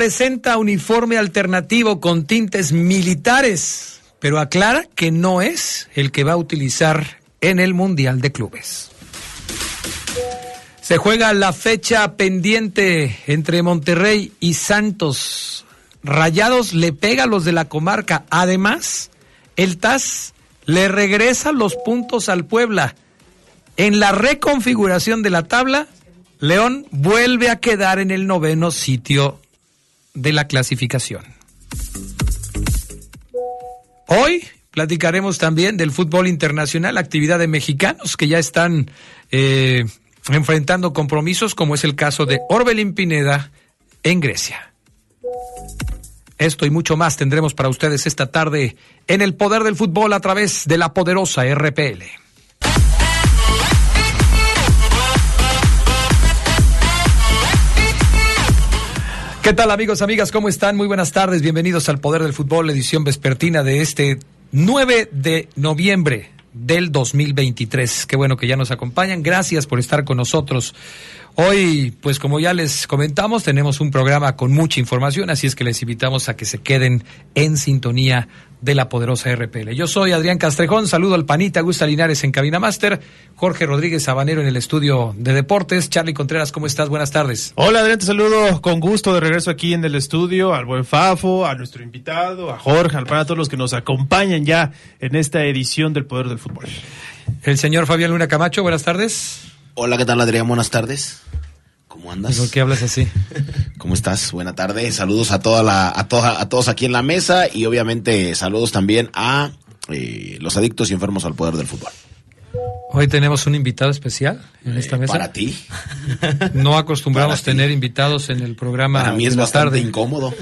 Presenta uniforme alternativo con tintes militares, pero aclara que no es el que va a utilizar en el Mundial de Clubes. Se juega la fecha pendiente entre Monterrey y Santos. Rayados le pega a los de la comarca. Además, el TAS le regresa los puntos al Puebla. En la reconfiguración de la tabla, León vuelve a quedar en el noveno sitio de la clasificación. Hoy platicaremos también del fútbol internacional, actividad de mexicanos que ya están eh, enfrentando compromisos, como es el caso de Orbelín Pineda en Grecia. Esto y mucho más tendremos para ustedes esta tarde en el poder del fútbol a través de la poderosa RPL. ¿Qué tal amigos, amigas? ¿Cómo están? Muy buenas tardes. Bienvenidos al Poder del Fútbol, edición vespertina de este 9 de noviembre del 2023. Qué bueno que ya nos acompañan. Gracias por estar con nosotros. Hoy, pues como ya les comentamos, tenemos un programa con mucha información, así es que les invitamos a que se queden en sintonía de la poderosa RPL. Yo soy Adrián Castrejón, saludo al panita Gusta Linares en Cabina Master, Jorge Rodríguez Sabanero en el estudio de deportes, Charlie Contreras, ¿cómo estás? Buenas tardes. Hola Adrián, te saludo con gusto de regreso aquí en el estudio, al buen Fafo, a nuestro invitado, a Jorge, al para todos los que nos acompañan ya en esta edición del Poder del Fútbol. El señor Fabián Luna Camacho, buenas tardes. Hola, ¿qué tal Adrián? Buenas tardes. ¿Cómo andas? ¿Por qué hablas así? ¿Cómo estás? Buena tarde. Saludos a toda la, a toda, a todos aquí en la mesa y obviamente saludos también a eh, los adictos y enfermos al poder del fútbol. Hoy tenemos un invitado especial en esta Eh, mesa. Para ti. No acostumbramos tener invitados en el programa. Para mí es bastante tarde, incómodo.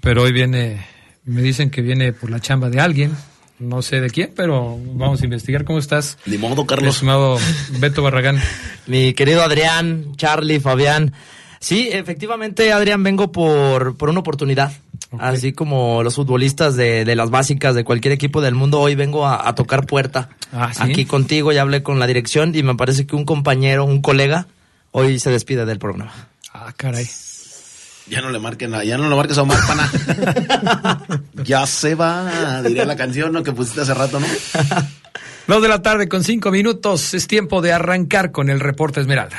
pero hoy viene, me dicen que viene por la chamba de alguien. No sé de quién, pero vamos a investigar. ¿Cómo estás? Ni modo, Carlos. Estimado Beto Barragán. Mi querido Adrián, Charlie, Fabián. Sí, efectivamente, Adrián, vengo por, por una oportunidad. Así como los futbolistas de, de las básicas de cualquier equipo del mundo, hoy vengo a, a tocar puerta. Ah, ¿sí? Aquí contigo, ya hablé con la dirección y me parece que un compañero, un colega, hoy se despide del programa. Ah, caray. Ya no le marquen, a- ya no le marques a Omar Pana. ya se va, diría la canción ¿no? que pusiste hace rato, ¿no? Dos de la tarde con cinco minutos. Es tiempo de arrancar con el reporte Esmeralda.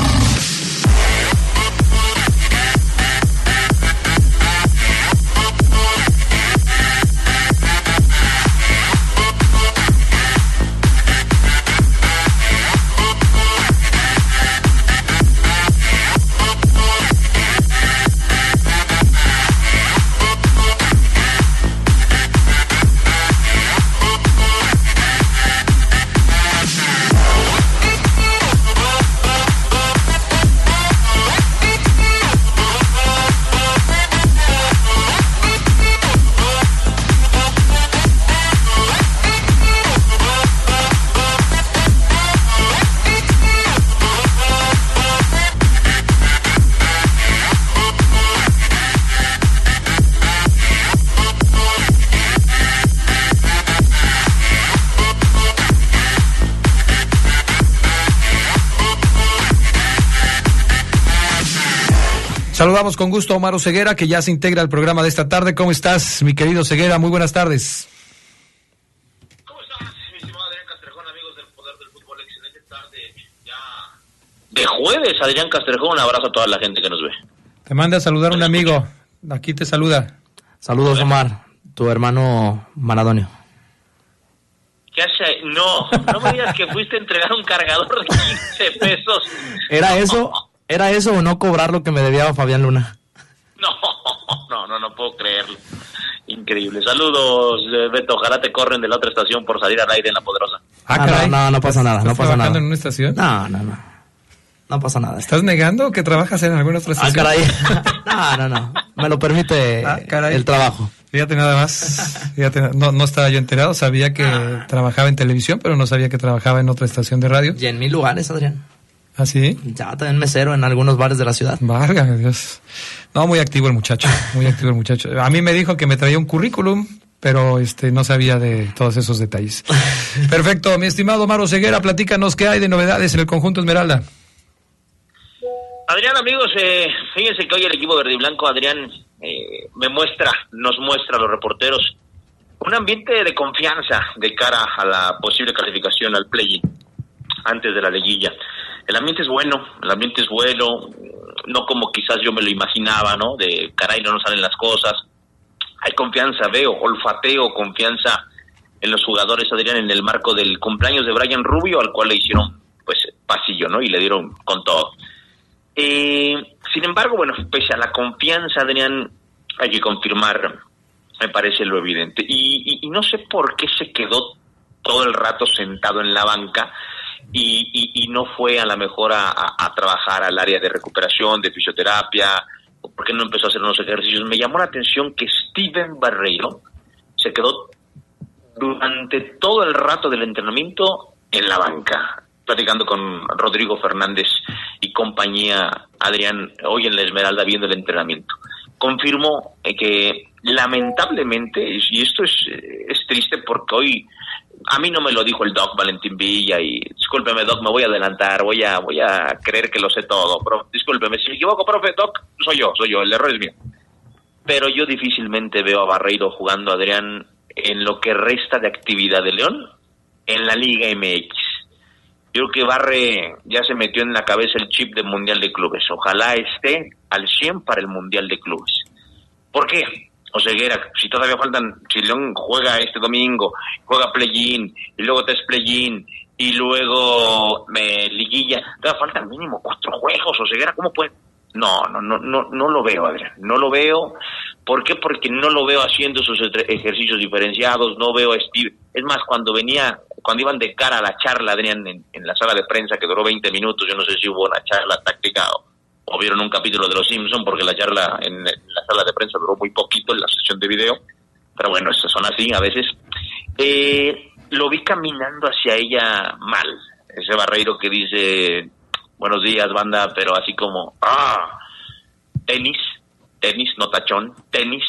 Saludamos con gusto a Omar Ceguera, que ya se integra al programa de esta tarde. ¿Cómo estás, mi querido Ceguera? Muy buenas tardes. ¿Cómo estás, mi estimado Adrián Castrejón, amigos del Poder del Fútbol? Excelente tarde ya de jueves, Adrián Castrejón. Un abrazo a toda la gente que nos ve. Te manda a saludar un amigo. Aquí te saluda. Saludos, Omar, tu hermano Maradonio. ¿Qué hace? No, no me digas que fuiste a entregar un cargador de 15 pesos. ¿Era eso? ¿Era eso o no cobrar lo que me debía Fabián Luna? No, no, no, no puedo creerlo. Increíble. Saludos, eh, Beto. Ojalá te corren de la otra estación por salir al aire en la poderosa. Ah, no, no, no pasa nada, no ¿Estás pasa trabajando nada. en una estación? No, no, no. No pasa nada. ¿Estás negando que trabajas en alguna otra Ah, estación? caray. No, no, no. Me lo permite Ah, caray. el trabajo. Fíjate nada más. Fíjate, no, no estaba yo enterado. Sabía que Ah. trabajaba en televisión, pero no sabía que trabajaba en otra estación de radio. Y en mil lugares, Adrián. ¿Ah, sí? Ya también mesero en algunos bares de la ciudad. Válgame Dios. No, muy activo el muchacho, muy activo el muchacho. A mí me dijo que me traía un currículum, pero este no sabía de todos esos detalles. Perfecto, mi estimado Maro Ceguera, platícanos qué hay de novedades en el conjunto Esmeralda. Adrián, amigos, eh, fíjense que hoy el equipo verde y blanco, Adrián, eh, me muestra, nos muestra a los reporteros un ambiente de confianza de cara a la posible calificación al play antes de la liguilla. El ambiente es bueno, el ambiente es bueno, no como quizás yo me lo imaginaba, ¿no? De caray, no nos salen las cosas. Hay confianza, veo, olfateo, confianza en los jugadores, Adrián, en el marco del cumpleaños de Brian Rubio, al cual le hicieron, pues, pasillo, ¿no? Y le dieron con todo. Eh, sin embargo, bueno, pese a la confianza, Adrián, hay que confirmar, me parece lo evidente. Y, y- y no sé por qué se quedó todo el rato sentado en la banca y, y- y no fue a lo mejor a, a- a trabajar al área de recuperación, de fisioterapia, o por qué no empezó a hacer unos ejercicios. Me llamó la atención que Steven Barreiro se quedó durante todo el rato del entrenamiento en la banca, platicando con Rodrigo Fernández y compañía, Adrián, hoy en la Esmeralda viendo el entrenamiento. Confirmó eh, que lamentablemente, y esto es, eh, es triste porque hoy a mí no me lo dijo el Doc Valentín Villa y discúlpeme Doc, me voy a adelantar, voy a voy a creer que lo sé todo, pero discúlpeme, si me equivoco, profe Doc, soy yo, soy yo, el error es mío. Pero yo difícilmente veo a Barreiro jugando Adrián en lo que resta de actividad de León en la Liga MX. Yo creo que Barre ya se metió en la cabeza el chip del Mundial de Clubes. Ojalá esté al 100 para el Mundial de Clubes. ¿Por qué? Oseguera, si todavía faltan, si León juega este domingo, juega play-in, y luego test play-in, y luego me liguilla, todavía faltan mínimo cuatro juegos, Oseguera, ¿cómo puede? No, no, no, no, no lo veo, Adrián, no lo veo. ¿Por qué? Porque no lo veo haciendo etre- ejercicios diferenciados, no veo a Steve. Es más, cuando venía, cuando iban de cara a la charla, Adrián, en, en la sala de prensa que duró 20 minutos, yo no sé si hubo una charla táctica o, o vieron un capítulo de Los Simpson porque la charla en, la sala de prensa duró muy poquito en la sesión de video, pero bueno, esas son así a veces. Eh, lo vi caminando hacia ella mal, ese barreiro que dice buenos días banda, pero así como ah tenis, tenis, no tachón, tenis.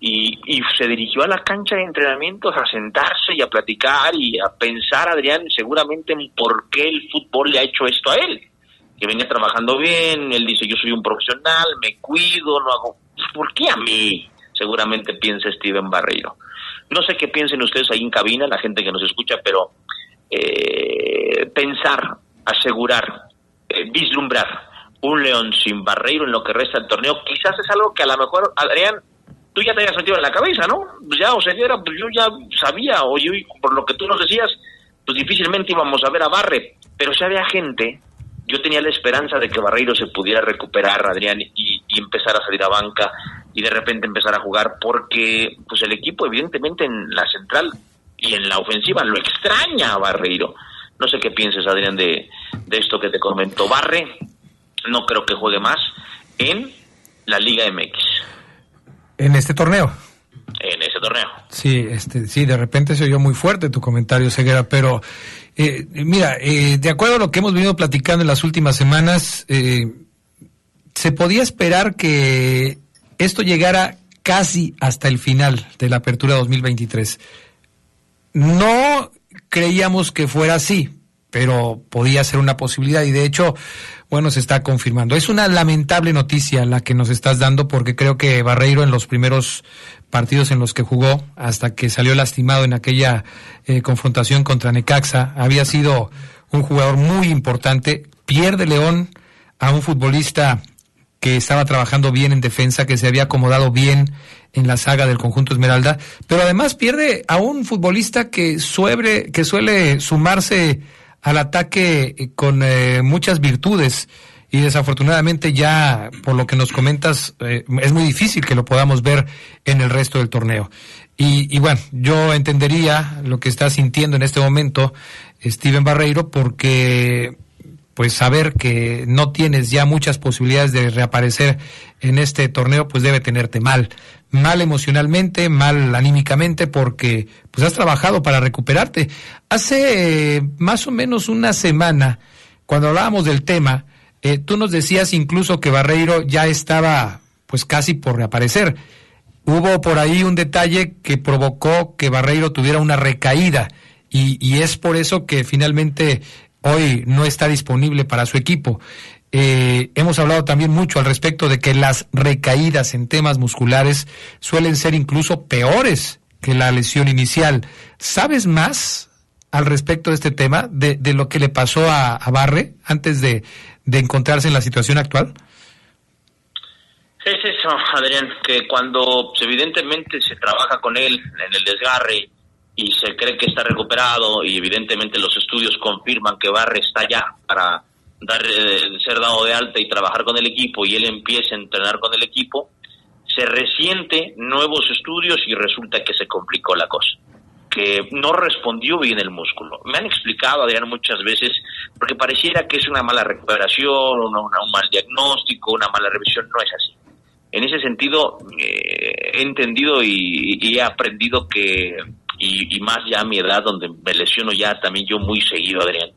Y, y se dirigió a la cancha de entrenamientos a sentarse y a platicar y a pensar, Adrián, seguramente en por qué el fútbol le ha hecho esto a él que venía trabajando bien, él dice yo soy un profesional, me cuido, no hago... ¿Por qué a mí? Seguramente piensa Steven Barreiro. No sé qué piensen ustedes ahí en cabina, la gente que nos escucha, pero eh, pensar, asegurar, eh, vislumbrar un León sin Barreiro en lo que resta del torneo, quizás es algo que a lo mejor, Adrián, tú ya te habías metido en la cabeza, ¿no? Ya, o sea, yo, pues yo ya sabía, o yo, por lo que tú nos decías, pues difícilmente íbamos a ver a Barre, pero si había gente yo tenía la esperanza de que Barreiro se pudiera recuperar, Adrián, y, y empezar a salir a banca y de repente empezar a jugar, porque pues el equipo evidentemente en la central y en la ofensiva lo extraña a Barreiro. No sé qué pienses, Adrián, de, de esto que te comentó Barre. No creo que juegue más en la Liga MX, En este torneo. en ese torneo. Sí, este, sí, de repente se oyó muy fuerte tu comentario, Ceguera, pero eh, mira, eh, de acuerdo a lo que hemos venido platicando en las últimas semanas, eh, se podía esperar que esto llegara casi hasta el final de la apertura 2023. No creíamos que fuera así, pero podía ser una posibilidad y de hecho, bueno, se está confirmando. Es una lamentable noticia la que nos estás dando porque creo que Barreiro en los primeros partidos en los que jugó, hasta que salió lastimado en aquella eh, confrontación contra Necaxa, había sido un jugador muy importante. Pierde León a un futbolista que estaba trabajando bien en defensa, que se había acomodado bien en la saga del conjunto Esmeralda, pero además pierde a un futbolista que suele, que suele sumarse al ataque con eh, muchas virtudes y desafortunadamente ya por lo que nos comentas eh, es muy difícil que lo podamos ver en el resto del torneo. Y, y, bueno, yo entendería lo que está sintiendo en este momento Steven Barreiro porque pues saber que no tienes ya muchas posibilidades de reaparecer en este torneo, pues debe tenerte mal, mal emocionalmente, mal anímicamente, porque pues has trabajado para recuperarte. Hace eh, más o menos una semana, cuando hablábamos del tema, eh, tú nos decías incluso que Barreiro ya estaba pues casi por reaparecer. Hubo por ahí un detalle que provocó que Barreiro tuviera una recaída y, y es por eso que finalmente hoy no está disponible para su equipo. Eh, hemos hablado también mucho al respecto de que las recaídas en temas musculares suelen ser incluso peores que la lesión inicial. ¿Sabes más al respecto de este tema, de, de lo que le pasó a, a Barre antes de, de, encontrarse en la situación actual? Es eso, Adrián, que cuando pues, evidentemente se trabaja con él en el desgarre y se cree que está recuperado y evidentemente los estudios confirman que Barre está ya para dar, eh, ser dado de alta y trabajar con el equipo y él empieza a entrenar con el equipo, se resiente nuevos estudios y resulta que se complicó la cosa, que no respondió bien el músculo. Me han explicado, Adrián, muchas veces, porque pareciera que es una mala recuperación, una, un mal diagnóstico, una mala revisión, no es así. En ese sentido, eh, he entendido y, y he aprendido que y, y, más ya a mi edad, donde me lesiono ya también yo muy seguido, Adrián,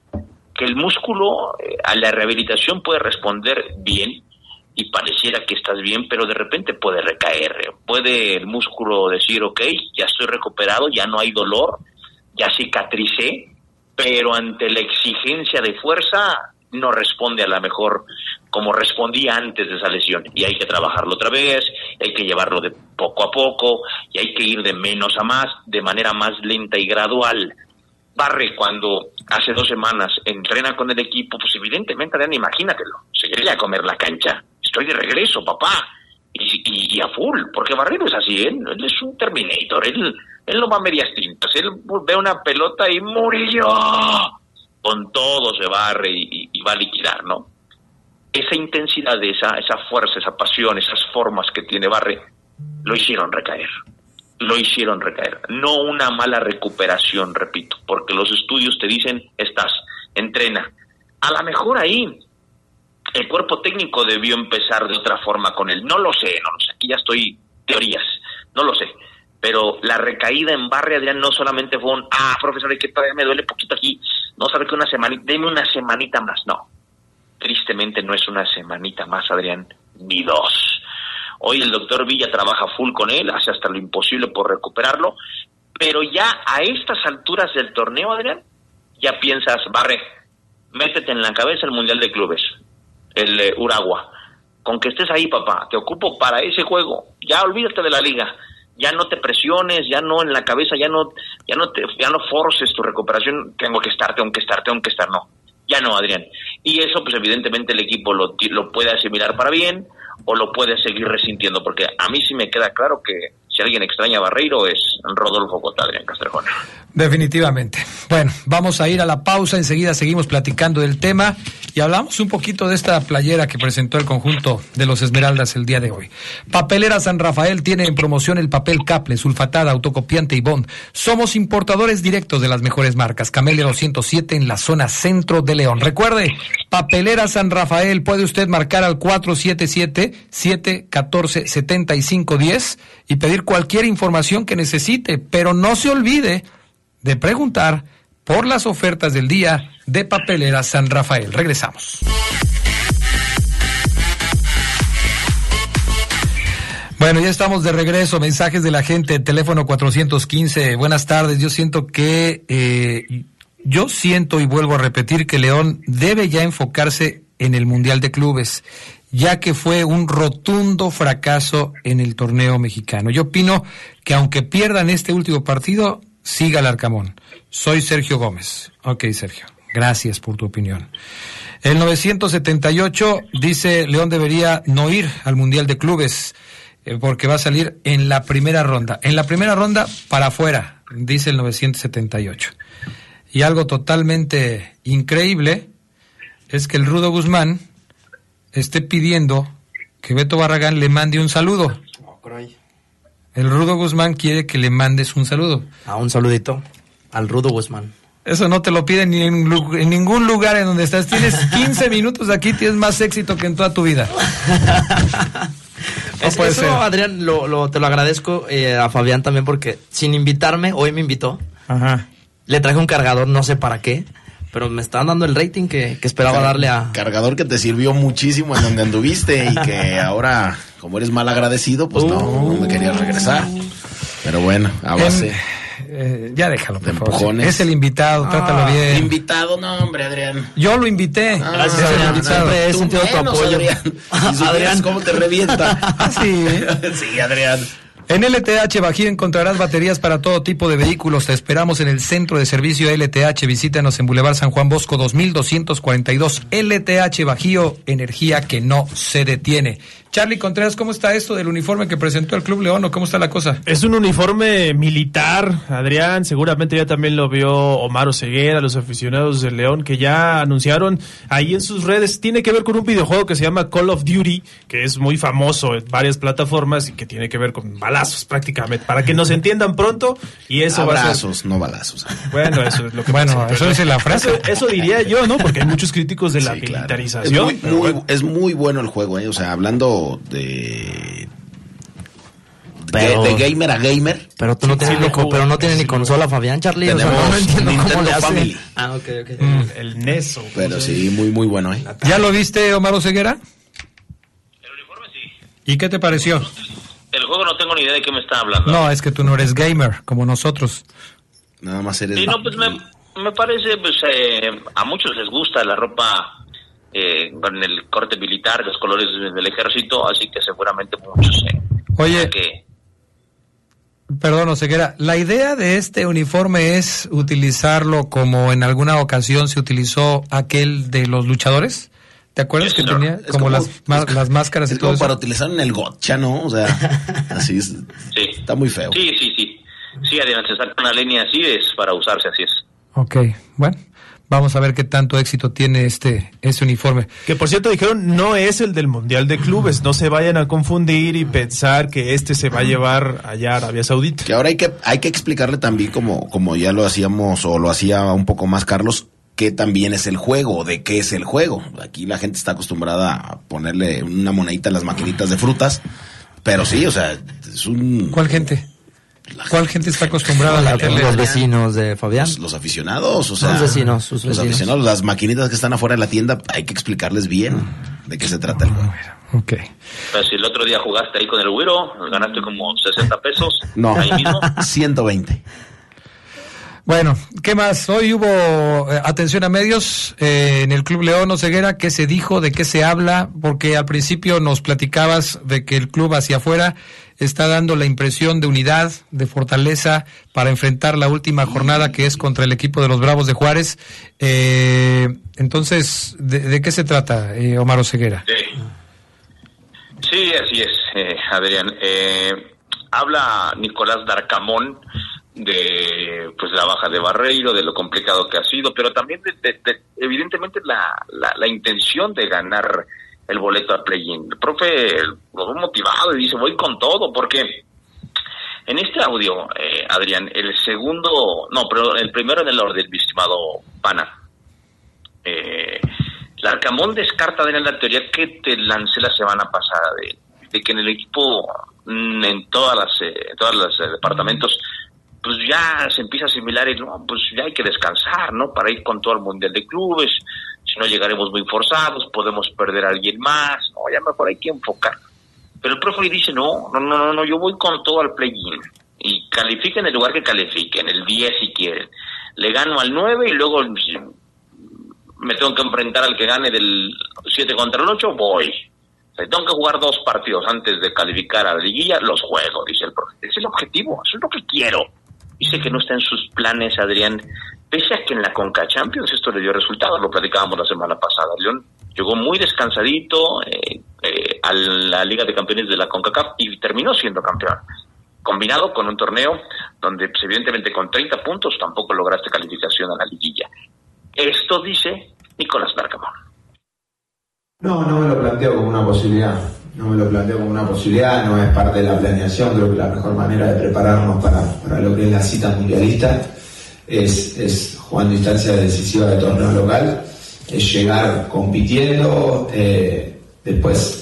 que el músculo eh, a la rehabilitación puede responder bien y pareciera que estás bien, pero de repente puede recaer. Puede el músculo decir, ok, ya estoy recuperado, ya no hay dolor, ya cicatricé, pero ante la exigencia de fuerza no responde a la mejor como respondía antes de esa lesión y hay que trabajarlo otra vez, hay que llevarlo de poco a poco y hay que ir de menos a más, de manera más lenta y gradual. Barre cuando hace dos semanas entrena con el equipo, pues evidentemente, Adrián, imagínatelo, se quería comer la cancha, estoy de regreso, papá, y, y, y a full, porque Barrero es así, él, él es un Terminator, él, él no va a medias tintas, él ve una pelota y murió, con todo se barre y, y va a liquidar, ¿no? esa intensidad, esa, esa fuerza, esa pasión, esas formas que tiene Barre, lo hicieron recaer. Lo hicieron recaer. No una mala recuperación, repito, porque los estudios te dicen, estás, entrena. A lo mejor ahí el cuerpo técnico debió empezar de otra forma con él. No lo sé, no lo sé. Aquí ya estoy teorías, no lo sé. Pero la recaída en Barre, Adrián, no solamente fue un, ah, profesor, que todavía me duele poquito aquí. No sabe que una semanita, deme una semanita más. No, tristemente no es una semanita más, Adrián, ni dos. Hoy el doctor Villa trabaja full con él, hace hasta lo imposible por recuperarlo, pero ya a estas alturas del torneo, Adrián, ya piensas, Barre, métete en la cabeza el Mundial de Clubes, el eh, Uragua. Con que estés ahí, papá, te ocupo para ese juego. Ya olvídate de la liga. Ya no te presiones, ya no en la cabeza, ya no, ya no te, ya no forces tu recuperación. Tengo que estar, tengo que estar, tengo que estar. No, ya no, Adrián. Y eso, pues evidentemente el equipo lo, lo puede asimilar para bien o lo puede seguir resintiendo, porque a mí sí me queda claro que alguien extraña Barreiro es Rodolfo Cota, Adrián Castrejón. Definitivamente. Bueno, vamos a ir a la pausa, enseguida seguimos platicando del tema y hablamos un poquito de esta playera que presentó el conjunto de los Esmeraldas el día de hoy. Papelera San Rafael tiene en promoción el papel Caple, sulfatada, autocopiante y bond. Somos importadores directos de las mejores marcas. Camelia 207 en la zona centro de León. Recuerde, Papelera San Rafael, puede usted marcar al 477-714-7510 y pedir cualquier información que necesite, pero no se olvide de preguntar por las ofertas del día de Papelera San Rafael. Regresamos. Bueno, ya estamos de regreso. Mensajes de la gente, teléfono 415. Buenas tardes. Yo siento que, eh, yo siento y vuelvo a repetir que León debe ya enfocarse en el Mundial de Clubes, ya que fue un rotundo fracaso en el torneo mexicano. Yo opino que aunque pierdan este último partido, siga el Arcamón. Soy Sergio Gómez. Ok, Sergio. Gracias por tu opinión. El 978 dice León debería no ir al Mundial de Clubes eh, porque va a salir en la primera ronda. En la primera ronda para afuera, dice el 978. Y algo totalmente increíble es que el Rudo Guzmán esté pidiendo que Beto Barragán le mande un saludo. El Rudo Guzmán quiere que le mandes un saludo. A un saludito al Rudo Guzmán. Eso no te lo piden ni en, ningún lugar en donde estás. Tienes 15 minutos aquí, tienes más éxito que en toda tu vida. No Es- puede eso, ser. Adrián, lo, lo- te lo agradezco eh, a Fabián también porque sin invitarme, hoy me invitó. Ajá. Le traje un cargador, no sé para qué, pero me están dando el rating que, que esperaba darle a... Cargador que te sirvió muchísimo en donde anduviste y que ahora, como eres mal agradecido, pues no, no me querías regresar. Pero bueno, a base. En- eh, ya déjalo, por De favor. empujones. Es el invitado, trátalo Ah, bien. Invitado, no, hombre, Adrián. Yo lo invité. Gracias, el Adrián. Siempre he sentido tu apoyo. Adrián. Cómo te revienta. Ah, sí. sí, Adrián. En LTH Bajío encontrarás baterías para todo tipo de vehículos. Te esperamos en el centro de servicio LTH. Visítanos en Boulevard San Juan Bosco 2242. LTH Bajío, energía que no se detiene. Charlie Contreras, ¿cómo está esto del uniforme que presentó el Club León o cómo está la cosa? Es un uniforme militar, Adrián. Seguramente ya también lo vio Omar Oseguera, los aficionados del León, que ya anunciaron ahí en sus redes. Tiene que ver con un videojuego que se llama Call of Duty, que es muy famoso en varias plataformas y que tiene que ver con balazos prácticamente. Para que nos entiendan pronto, y eso va a ser. Abrazos, no balazos. Bueno, eso es lo que Bueno, pasa. eso dice la frase. Eso, eso diría yo, ¿no? Porque hay muchos críticos de la Sí, claro. militarización. Es muy, muy- bueno. es muy bueno el juego, ¿eh? O sea, hablando de. Pero- de, de gamer a gamer. Pero tú no Sí, tienes sí ni pero no tiene sí ni consola, Fabián, Charlie. O sea, no, Tenemos no entiendo cómo Nintendo le hace. Family. Ah, ok, ok. el, el NES. o Pero cómo sí, muy, muy bueno, ¿eh? ¿Ya lo viste, Omar Oseguera? El uniforme sí. ¿Y qué te pareció? El juego no tengo ni idea de qué me está hablando. No, es que tú no eres gamer como nosotros. Nada más eres. Sí, no, pues me, me parece, pues eh, a muchos les gusta la ropa eh, con el corte militar, los colores del ejército, así que seguramente muchos. Eh, Oye, que Perdón, Oseguera, la idea de este uniforme es utilizarlo como en alguna ocasión se utilizó aquel de los luchadores. ¿Te acuerdas que señor. tenía como, como- las, es- las máscaras y Es todo como eso? para utilizar en el gotcha, ¿no? O sea, así es. sí. Está muy feo. Sí, sí, sí. Sí, saca una línea así, es para usarse, así es. Ok, bueno, vamos a ver qué tanto éxito tiene este, este uniforme. Que por cierto dijeron no es el del Mundial de Clubes, no se vayan a confundir y pensar que este se va a llevar allá a Arabia Saudita. Que ahora hay que, hay que explicarle también, como, como ya lo hacíamos o lo hacía un poco más Carlos, qué también es el juego, de qué es el juego. Aquí la gente está acostumbrada a ponerle una monedita a las maquinitas de frutas, pero sí, o sea, es un... ¿Cuál gente? ¿Cuál gente está acostumbrada a meterle? Los vecinos de Fabián. Los, los aficionados, o sea, Sus vecinos, sus los vecinos. aficionados, las maquinitas que están afuera de la tienda, hay que explicarles bien de qué se trata el juego. Ok. Pero si el otro día jugaste ahí con el Wiro, ganaste como 60 pesos. No, Ahí mismo. 120. Bueno, ¿qué más? Hoy hubo eh, atención a medios eh, en el Club León Oseguera. ¿Qué se dijo? ¿De qué se habla? Porque al principio nos platicabas de que el club hacia afuera está dando la impresión de unidad, de fortaleza para enfrentar la última jornada que es contra el equipo de los Bravos de Juárez. Eh, entonces, ¿de, qué se trata, eh, Omar Oseguera? Sí. Sí, así es, eh, Adrián. Habla Nicolás Darcamón de pues la baja de Barreiro, de lo complicado que ha sido, pero también de, de- de- evidentemente la, la, la intención de ganar el boleto al play-in. El profe lo motivado y dice voy con todo, porque en este audio, eh, Adrián, el segundo, no, pero el primero en el orden, mi estimado Pana. Eh, Larcamón descarta de la teoría que te lancé la semana pasada de, de que en el equipo, mm, en todas las, eh, en todos los eh, departamentos, pues ya se empieza a asimilar y no, pues ya hay que descansar, ¿no? Para ir con todo el mundial de clubes, si no llegaremos muy forzados, podemos perder a alguien más, no, ya mejor hay que enfocar. Pero el profe dice, no, no, no, no, yo voy con todo al play-in. Y califiquen el lugar que califiquen, el 10 si quieren. Le gano al 9 y luego si me tengo que enfrentar al que gane del 7 contra el 8, voy. Tengo que jugar dos partidos antes de calificar a la liguilla, los juego, dice el profe. Es el objetivo, eso es lo que quiero. Dice que no está en sus planes, Adrián, pese a que en la Conca Champions esto le dio resultados, lo platicábamos la semana pasada. León llegó muy descansadito eh, eh, a la Liga de Campeones de la CONCACAF y terminó siendo campeón. Combinado con un torneo donde, pues, evidentemente, con 30 puntos tampoco lograste calificación a la liguilla. Esto dice Nicolás Bergamón. No, no me lo planteo como una posibilidad. No me lo planteo como una posibilidad, no es parte de la planeación. Creo que la mejor manera de prepararnos para, para lo que es la cita mundialista es, es jugando instancias decisivas de torneo local, es llegar compitiendo, eh, después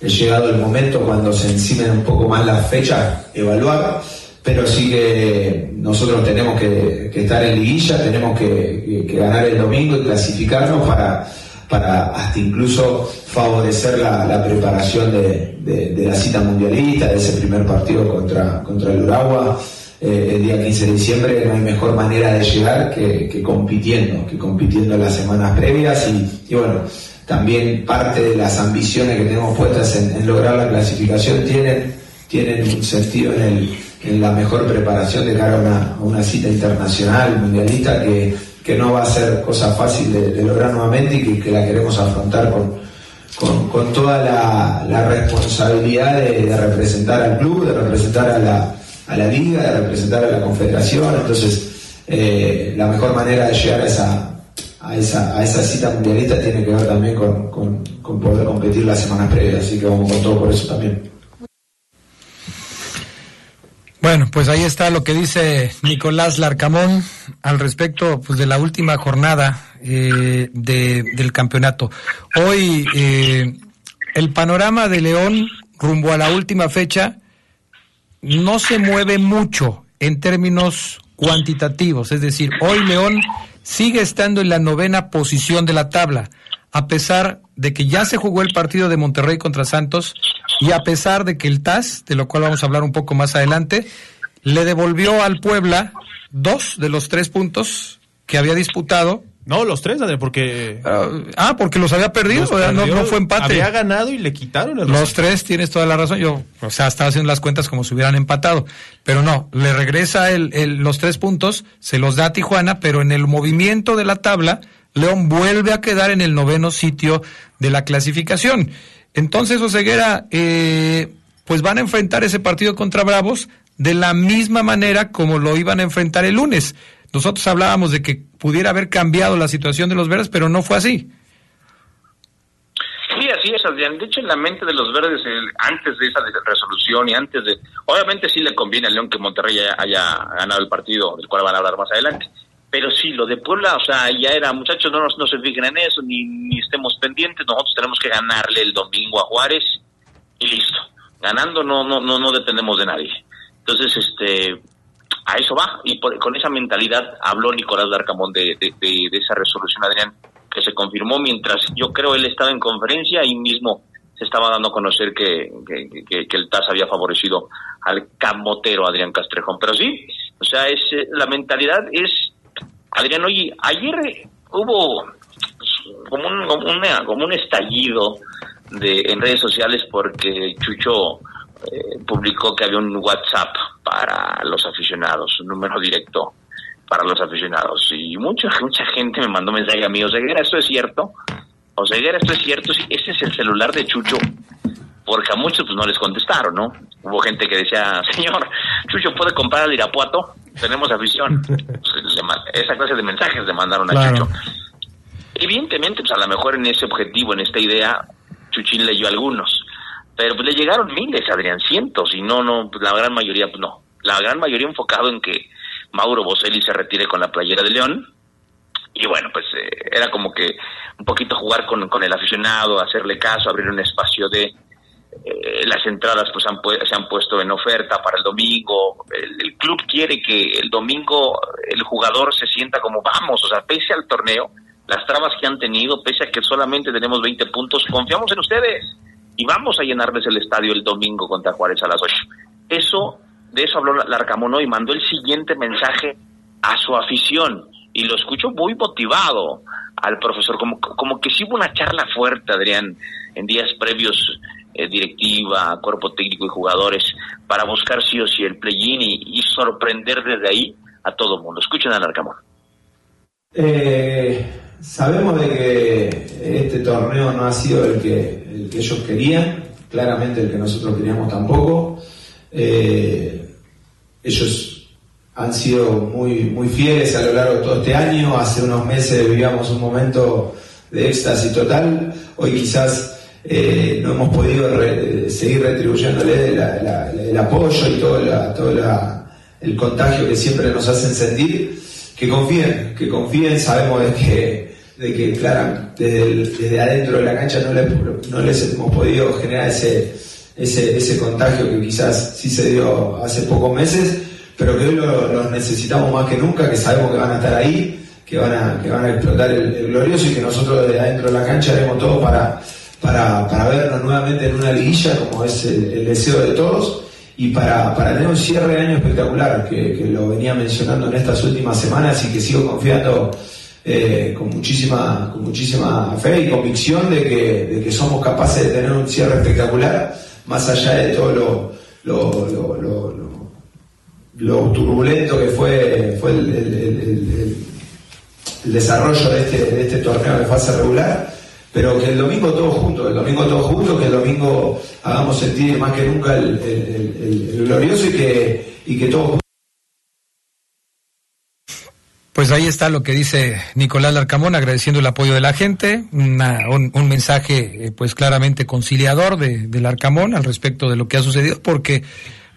es llegado el momento cuando se encimen un poco más las fechas, evaluar, pero sí que nosotros tenemos que, estar en liguilla, tenemos que, ganar el domingo y clasificarnos para, para hasta incluso favorecer la, preparación de, la cita mundialista, de ese primer partido contra, contra el Uragua. Eh, el día 15 de diciembre no hay mejor manera de llegar que, compitiendo, que compitiendo en las semanas previas y, bueno, también parte de las ambiciones que tenemos puestas en, lograr la clasificación tienen, tienen un sentido en, en la mejor preparación de cara a una, cita internacional, mundialista, que, no va a ser cosa fácil de, lograr nuevamente y que, la queremos afrontar con, con, toda la, responsabilidad de representar al club, de representar a la a la liga, de representar a la confederación, entonces eh, la mejor manera de llegar a esa, a esa, a esa cita mundialista tiene que ver también con, con, poder competir las semanas previas, así que vamos con todo por eso también. Bueno, pues ahí está lo que dice Nicolás Larcamón al respecto pues, de la última jornada eh, de, del campeonato. Hoy eh, el panorama de León rumbo a la última fecha no se mueve mucho en términos cuantitativos, es decir, hoy León sigue estando en la novena posición de la tabla, a pesar de que ya se jugó el partido de Monterrey contra Santos y a pesar de que el TAS, de lo cual vamos a hablar un poco más adelante, le devolvió al Puebla dos de los tres puntos que había disputado no, los tres, Adrián, porque... ah, ah porque los había perdido, no, fue empate. Había ganado y le quitaron el Los tres, tienes toda la razón. Yo, o sea, estaba haciendo las cuentas como si hubieran empatado. Pero no, le regresa el, los tres puntos, se los da a Tijuana, pero en el movimiento de la tabla, León vuelve a quedar en el noveno sitio de la clasificación. Entonces, Oseguera, eh, pues van a enfrentar ese partido contra Bravos de la misma manera como lo iban a enfrentar el lunes. Nosotros hablábamos de que pudiera haber cambiado la situación de los verdes, pero no fue así. Sí, así es, Adrián. De hecho, en la mente de los verdes, antes de esa resolución y antes de... Obviamente sí le conviene a León que Monterrey haya, ganado el partido, del cual van a hablar más adelante. Pero sí, lo de Puebla, o sea, ya era, muchachos, no, nos, no se fijen en eso, ni, ni estemos pendientes. Nosotros tenemos que ganarle el domingo a Juárez y listo. Ganando no, no, no, no dependemos de nadie. Entonces, este, a eso va. Y con esa mentalidad habló Nicolás Darcamón de, de, esa resolución, Adrián, que se confirmó mientras yo creo él estaba en conferencia y mismo se estaba dando a conocer que, que, el TAS había favorecido al camotero Adrián Castrejón. Pero sí, o sea, es eh, la mentalidad es, Adrián, oye, ayer hubo como un, como un estallido de, en redes sociales porque Chucho eh, publicó que había un WhatsApp para los aficionados, un número directo para los aficionados. Y mucha, mucha gente me mandó mensaje a mí, Oseguera, ¿esto es cierto? Oseguera, ¿esto es cierto? Ese es el celular de Chucho. Porque a muchos pues no les contestaron, ¿no? Hubo gente que decía, señor, Chucho puede comprar al Irapuato, tenemos afición. esa clase de mensajes le mandaron a Chucho. Evidentemente, pues a lo mejor en ese objetivo, en esta idea, Chuchín leyó algunos pero pues le llegaron miles, Adrián, cientos, y no, no, pues, la gran mayoría, pues no. La gran mayoría enfocado en que Mauro Boselli se retire con la playera de León. Y bueno, pues eh, era como que un poquito jugar con, con el aficionado, hacerle caso, abrir un espacio de... Eh, las entradas pues han se han puesto en oferta para el domingo. El, club quiere que el domingo el jugador se sienta como vamos, o sea, pese al torneo, las trabas que han tenido, pese a que solamente tenemos 20 puntos, confiamos en ustedes y vamos a llenarles el estadio el domingo contra Juárez a las 8. Eso, de eso habló Larcamón y mandó el siguiente mensaje a su afición y lo escucho muy motivado al profesor, como, como que sí hubo una charla fuerte, Adrián, en días previos, eh, directiva, cuerpo técnico y jugadores, para buscar sí o sí el play-in y, sorprender desde ahí a todo el mundo. Escuchen a Larcamón Eh, sabemos de que este torneo no ha sido el que, el que ellos querían, claramente el que nosotros queríamos tampoco. Eh, ellos han sido muy, muy fieles a lo largo de todo este año. Hace unos meses vivíamos un momento de éxtasis total. Hoy quizás eh, no hemos podido seguir retribuyéndole el apoyo y todo, todo el contagio que siempre nos hacen sentir. Que confíen, que confíen, sabemos de que, de que claro, desde, adentro de la cancha no, no les hemos podido generar ese, ese, ese contagio que quizás sí se dio hace pocos meses, pero que hoy los necesitamos más que nunca, que sabemos que van a estar ahí, que van a, que van a explotar el, glorioso y que nosotros desde adentro de la cancha haremos todo para, para, para vernos nuevamente en una liguilla, como es el, deseo de todos, y para, para, tener un cierre de año espectacular, que, que, lo venía mencionando en estas últimas semanas y que sigo confiando eh, con, muchísima, con muchísima fe y convicción de que, de que somos capaces de tener un cierre espectacular más allá de todo lo, lo, turbulento que fue, fue el, desarrollo de este, de este torneo de fase regular, pero que el domingo todos juntos, el domingo todos juntos, que el domingo hagamos sentir más que nunca el, glorioso y que, y que todos pues ahí está lo que dice Nicolás Larcamón, agradeciendo el apoyo de la gente, un, mensaje eh, pues claramente conciliador de, del Arcamón al respecto de lo que ha sucedido, porque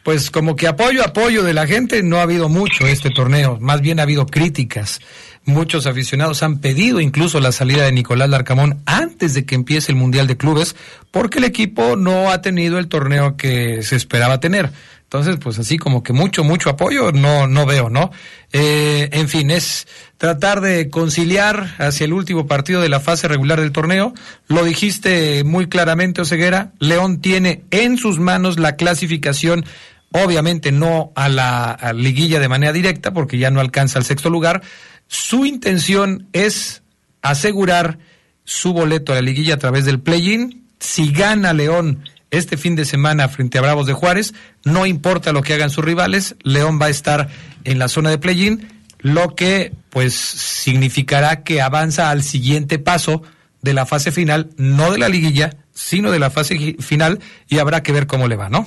pues como que apoyo, apoyo de la gente no ha habido mucho este torneo, más bien ha habido críticas. Muchos aficionados han pedido incluso la salida de Nicolás Larcamón antes de que empiece el Mundial de Clubes, porque el equipo no ha tenido el torneo que se esperaba tener. Entonces, pues así como que mucho, mucho apoyo no, no veo, ¿no? Eh, en fin, es tratar de conciliar hacia el último partido de la fase regular del torneo. Lo dijiste muy claramente, Oseguera. León tiene en sus manos la clasificación, obviamente no a la liguilla de manera directa, porque ya no alcanza el sexto lugar. Su intención es asegurar su boleto a la liguilla a través del play-in. Si gana León este fin de semana frente a Bravos de Juárez. No importa lo que hagan sus rivales, León va a estar en la zona de play-in, lo que pues significará que avanza al siguiente paso de la fase final, no de la liguilla, sino de la fase final y habrá que ver cómo le va, ¿no?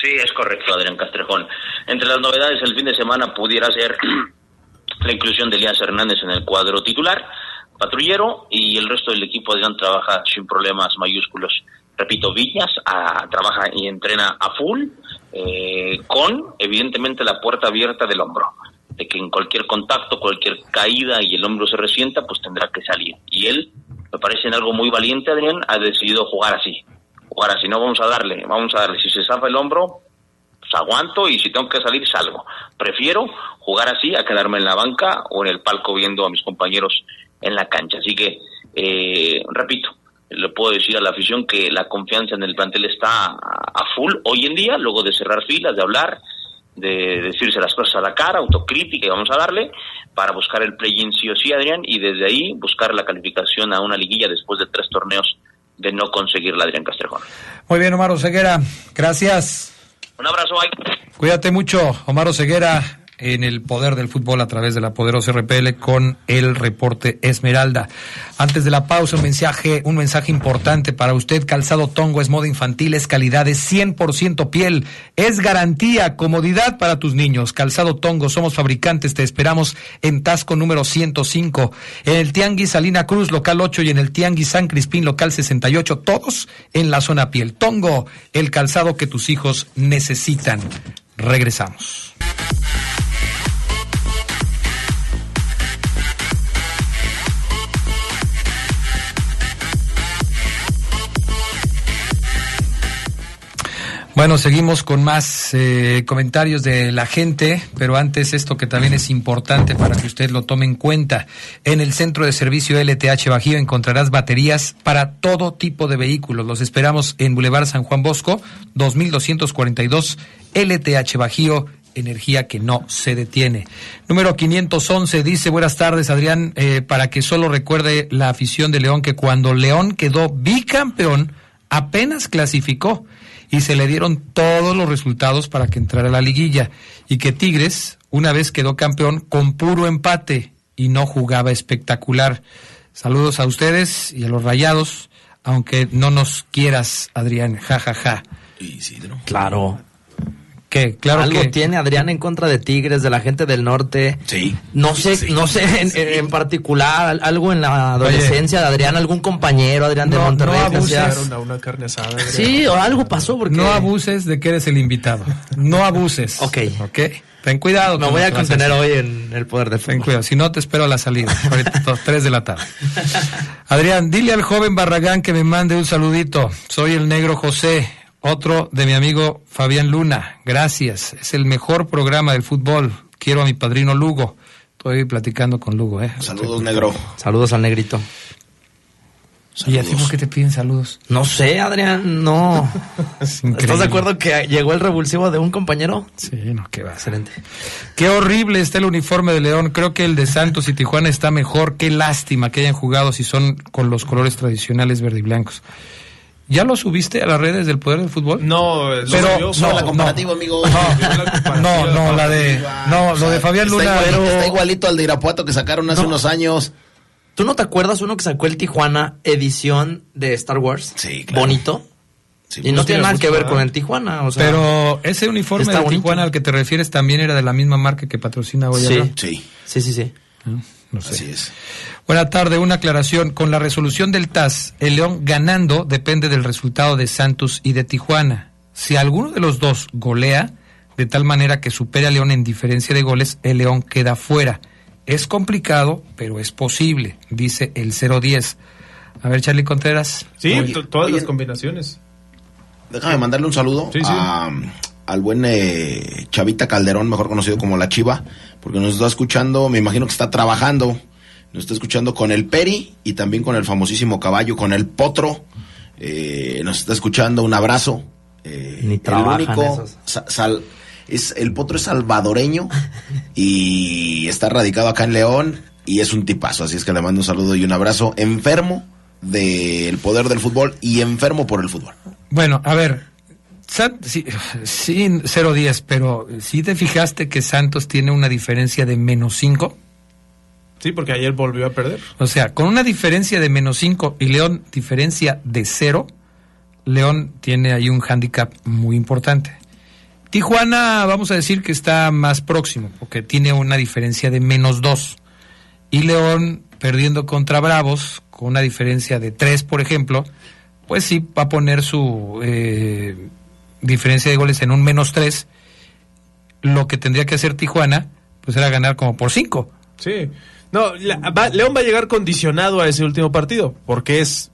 Sí, es correcto, Adrián Castrejón. Entre las novedades el fin de semana pudiera ser la inclusión de Elías Hernández en el cuadro titular, patrullero, y el resto del equipo Adrián trabaja sin problemas mayúsculos repito, Villas trabaja y entrena a full, eh, con evidentemente la puerta abierta del hombro, de que en cualquier contacto, cualquier caída y el hombro se resienta, pues tendrá que salir. Y él, me parece en algo muy valiente, Adrián, ha decidido jugar así. Jugar así, no vamos a darle, vamos a darle. Si se zafa el hombro, aguanto y si tengo que salir, salgo. Prefiero jugar así a quedarme en la banca o en el palco viendo a mis compañeros en la cancha. Así que, eh, repito, le puedo decir a la afición que la confianza en el plantel está a full hoy en día, luego de cerrar filas, de hablar, de decirse las cosas a la cara, autocrítica y vamos a darle para buscar el play-in sí o sí, Adrián, y desde ahí buscar la calificación a una liguilla después de tres torneos de no conseguirla, Adrián Castrejón. Muy bien, Omar Oseguera, gracias. Un abrazo, bye. Cuídate mucho, Omar Oseguera, en el poder del fútbol a través de la poderosa RPL con el reporte Esmeralda. Antes de la pausa, un mensaje, un mensaje importante para usted. Calzado Tongo es moda infantil, es calidad, es 100% piel, es garantía, comodidad para tus niños. Calzado Tongo, somos fabricantes, te esperamos en Tasco número 105, en el Tianguis Salina Cruz, local 8 y en el Tianguis San Crispín, local 68, todos en la zona piel. Tongo, el calzado que tus hijos necesitan. Regresamos. Bueno, seguimos con más eh, comentarios de la gente, pero antes esto que también es importante para que usted lo tome en cuenta. En el centro de servicio LTH Bajío encontrarás baterías para todo tipo de vehículos. Los esperamos en Boulevard San Juan Bosco, 2242 LTH Bajío energía que no se detiene. Número 511 dice, buenas tardes Adrián, eh, para que solo recuerde la afición de León que cuando León quedó bicampeón, apenas clasificó y se le dieron todos los resultados para que entrara a la liguilla y que Tigres una vez quedó campeón con puro empate y no jugaba espectacular. Saludos a ustedes y a los rayados, aunque no nos quieras, Adrián, jajaja. Isidro. Claro. ¿Qué? Claro Algo que tiene Adrián en contra de Tigres, de la gente del norte. Sí. No sé, Sí. no sé en, en particular, al- algo en la adolescencia de Adrián, algún compañero, Adrián de Monterrey. no que abuses. a una carne asada. Adrián. Sí, o algo pasó porque no abuses de que eres el invitado. No abuses. Ok. Ok. Ten cuidado. me voy a que contener hoy en el poder de Ten fútbol. cuidado, si no te espero a la salida, ahorita 3 de la tarde. Adrián, dile al joven Barragán que me mande un saludito. Soy el negro José, otro de mi amigo Fabián Luna. Gracias, es el mejor programa del fútbol. Quiero a mi padrino Lugo. Estoy platicando con Lugo, ¿eh? Saludos, negro. Saludos al negrito. ¿Y a ti por qué te piden saludos? No sé, Adrián, no. Es ¿Estás de acuerdo que llegó el revulsivo de un compañero? Sí, no, qué va. Excelente. Qué horrible está el uniforme de León. Creo que el de Santos y Tijuana está mejor. Qué lástima que hayan jugado si son con los colores tradicionales verde y blancos. ¿Ya lo subiste a las redes del Poder del Fútbol? No, lo Pero- no, solo la comparativa, amigo. No, no, la de. No, lo de Fabián Está Luna. igualito, pero- está igualito al de Irapuato que sacaron hace No. unos años. ¿Tú no te acuerdas uno que sacó el Tijuana edición de Star Wars? Sí, claro. Bonito. Sí, y no pues, tiene nada que ver con el Tijuana, o sea. Pero ese uniforme de bonito. Tijuana al que te refieres también era de la misma marca que patrocina hoy. Sí. Sí, Sí, sí, sí. No sé. así es. Buena tarde, una aclaración. Con la resolución del TAS, el León ganando depende del resultado de Santos y de Tijuana. Si alguno de los dos golea, de tal manera que supere a León en diferencia de goles, el León queda fuera. Es complicado, pero es posible, dice el 010. A ver, Charlie Contreras. Sí, Oye, todas oye. las combinaciones. Déjame mandarle un saludo Sí, sí. a- al buen eh, Chavita Calderón, mejor conocido como La Chiva, porque nos está escuchando, me imagino que está trabajando, nos está escuchando con el Peri y también con el famosísimo caballo, con el Potro, eh, nos está escuchando, un abrazo. eh, Ni el único, esos. sa- sal- es, el Potro es salvadoreño y está radicado acá en León y es un tipazo, así es que le mando un saludo y un abrazo, enfermo del poder del fútbol y enfermo por el fútbol. Bueno, a ver. San- sí, sí, 010, pero ¿sí te fijaste que Santos tiene una diferencia de menos 5? Sí, porque ayer volvió a perder. O sea, con una diferencia de menos 5 y León diferencia de 0, León tiene ahí un hándicap muy importante. Tijuana, vamos a decir que está más próximo, porque tiene una diferencia de menos 2. Y León, perdiendo contra Bravos, con una diferencia de 3, por ejemplo, pues sí va a poner su eh, diferencia de goles en un menos 3. Lo que tendría que hacer Tijuana, pues era ganar como por 5. Sí. No, la- va- León va a llegar condicionado a ese último partido, porque es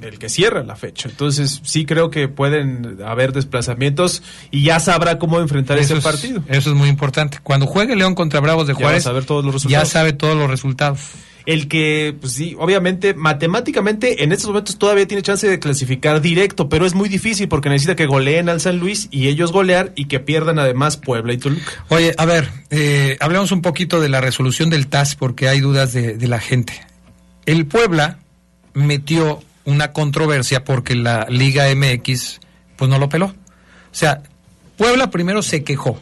el que cierra la fecha. Entonces, sí creo que pueden haber desplazamientos y ya sabrá cómo enfrentar Eso ese es, partido. eso es muy importante. Cuando juegue León contra Bravos de Ya Juárez, saber todos los ya resultados. sabe todos los resultados. El que, pues sí, obviamente, matemáticamente, en estos momentos todavía tiene chance de clasificar directo, pero es muy difícil porque necesita que goleen al San Luis y ellos golear y que pierdan además Puebla y Toluca. Oye, a ver, eh, hablemos un poquito de la resolución del TAS porque hay dudas de, la gente. El Puebla metió una controversia porque la Liga MX pues no lo peló. O sea, Puebla primero se quejó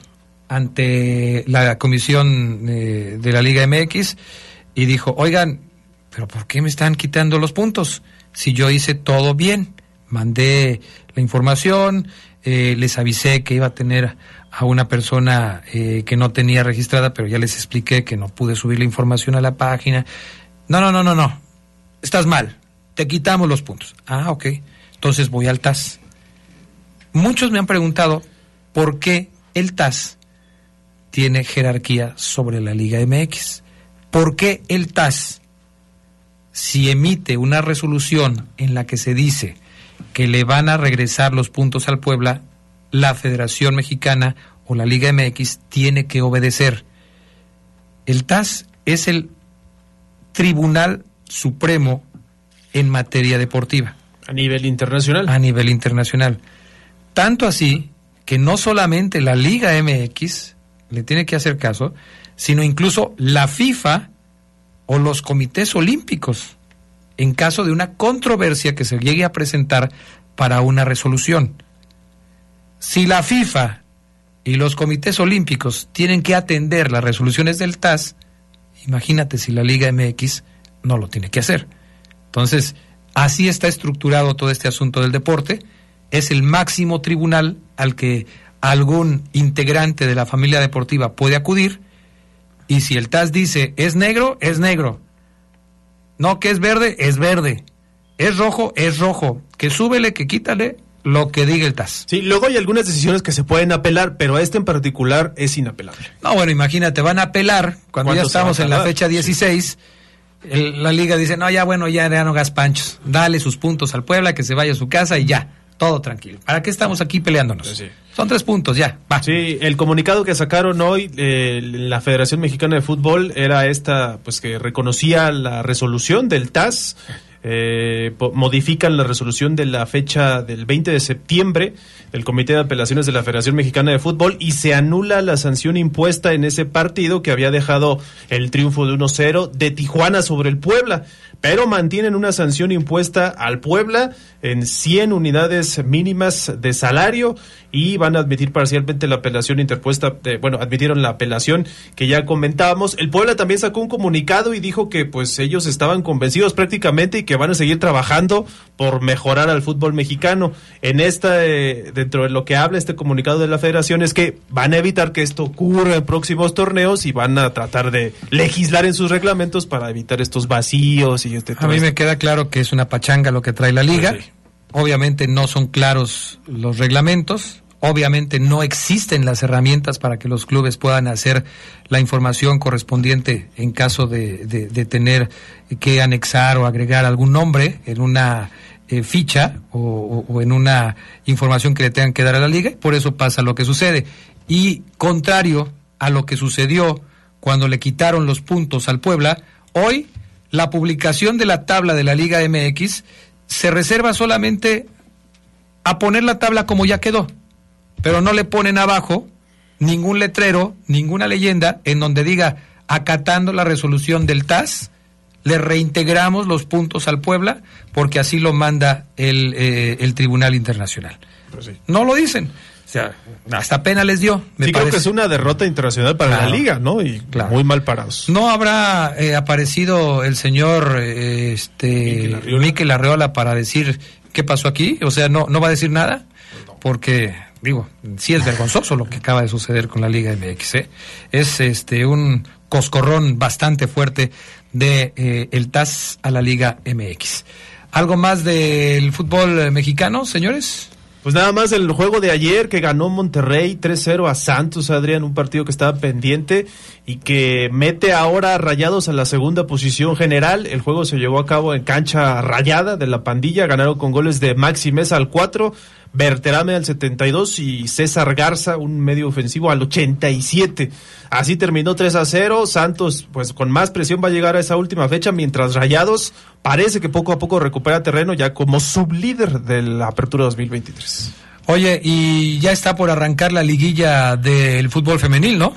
ante la comisión eh, de la Liga MX y dijo, oigan, pero ¿por qué me están quitando los puntos? Si yo hice todo bien, mandé la información, eh, les avisé que iba a tener a una persona eh, que no tenía registrada, pero ya les expliqué que no pude subir la información a la página. No, no, no, no, no. Estás mal. Te quitamos los puntos. Ah, ok. Entonces voy al TAS. Muchos me han preguntado por qué el TAS tiene jerarquía sobre la Liga MX. ¿Por qué el TAS, si emite una resolución en la que se dice que le van a regresar los puntos al Puebla, la Federación Mexicana o la Liga MX tiene que obedecer? El TAS es el Tribunal Supremo en materia deportiva A nivel internacional. a nivel internacional. Tanto así que no solamente la Liga MX le tiene que hacer caso, sino incluso la FIFA o los comités olímpicos, en caso de una controversia que se llegue a presentar para una resolución. Si la FIFA y los comités olímpicos tienen que atender las resoluciones del TAS, Imagínate si la Liga MX no lo tiene que hacer. Entonces, así está estructurado todo este asunto del deporte. Es el máximo tribunal al que algún integrante de la familia deportiva puede acudir. Y si el TAS dice es negro, es negro. No, que es verde, es verde. Es rojo, es rojo. Que súbele, que quítale, lo que diga el TAS. Sí, luego hay algunas decisiones que se pueden apelar, pero este en particular es inapelable. No, bueno, imagínate, van a apelar cuando ya estamos en la fecha 16. la liga dice, no, ya bueno, ya, ya no gaspanchos. Dale sus puntos al Puebla, que se vaya a su casa y ya, todo tranquilo. ¿Para qué estamos aquí peleándonos? Son tres puntos, ya. Va. Sí, el comunicado que sacaron hoy eh, la Federación Mexicana de Fútbol era esta, pues que reconocía la resolución del TAS eh, modifican la resolución de la fecha del 20 de septiembre del Comité de Apelaciones de la Federación Mexicana de Fútbol y se anula la sanción impuesta en ese partido que había dejado el triunfo de 1-0 de Tijuana sobre el Puebla pero mantienen una sanción impuesta al Puebla en 100 unidades mínimas de salario y van a admitir parcialmente la apelación interpuesta, bueno, admitieron la apelación que ya comentábamos. El Puebla también sacó un comunicado y dijo que pues ellos estaban convencidos prácticamente y que van a seguir trabajando por mejorar al fútbol mexicano. En esta, eh, dentro de lo que habla este comunicado de la federación es que van a evitar que esto ocurra en próximos torneos y van a tratar de legislar en sus reglamentos para evitar estos vacíos este a mí me queda claro que es una pachanga lo que trae la liga. Pues Obviamente no son claros los reglamentos. Obviamente no existen las herramientas para que los clubes puedan hacer la información correspondiente en caso de, tener que anexar o agregar algún nombre en una eh, ficha o, o, en una información que le tengan que dar a la liga. Por eso pasa lo que sucede. Y contrario a lo que sucedió cuando le quitaron los puntos al Puebla, hoy la publicación de la tabla de la Liga MX se reserva solamente a poner la tabla como ya quedó, pero no le ponen abajo ningún letrero, ninguna leyenda en donde diga, acatando la resolución del TAS, le reintegramos los puntos al Puebla porque así lo manda el, eh, el Tribunal Internacional. Pues no lo dicen. O sea, hasta pena les dio. Me sí, creo que es una derrota internacional para la liga, ¿no? Y muy mal parados. No habrá eh, aparecido el señor eh, este, Miquel Arreola. para decir qué pasó aquí. O sea, no, no va a decir nada. Porque, digo, sí es vergonzoso lo que acaba de suceder con la Liga MX. ¿eh? Es este un coscorrón bastante fuerte de eh, el TAS a la Liga MX. ¿Algo más del fútbol mexicano, señores? Pues nada más el juego de ayer que ganó Monterrey 3-0 a Santos, Adrián, un partido que estaba pendiente y que mete ahora Rayados a la segunda posición general. El juego se llevó a cabo en cancha rayada de la pandilla, ganaron con goles de Maxi Mesa al 4, Berterame al 72 y César Garza, un medio ofensivo al 87. Así terminó 3 a 0. Santos, pues con más presión va a llegar a esa última fecha, mientras Rayados parece que poco a poco recupera terreno ya como sublíder de la apertura 2023. Oye, y ya está por arrancar la liguilla del fútbol femenil, ¿no?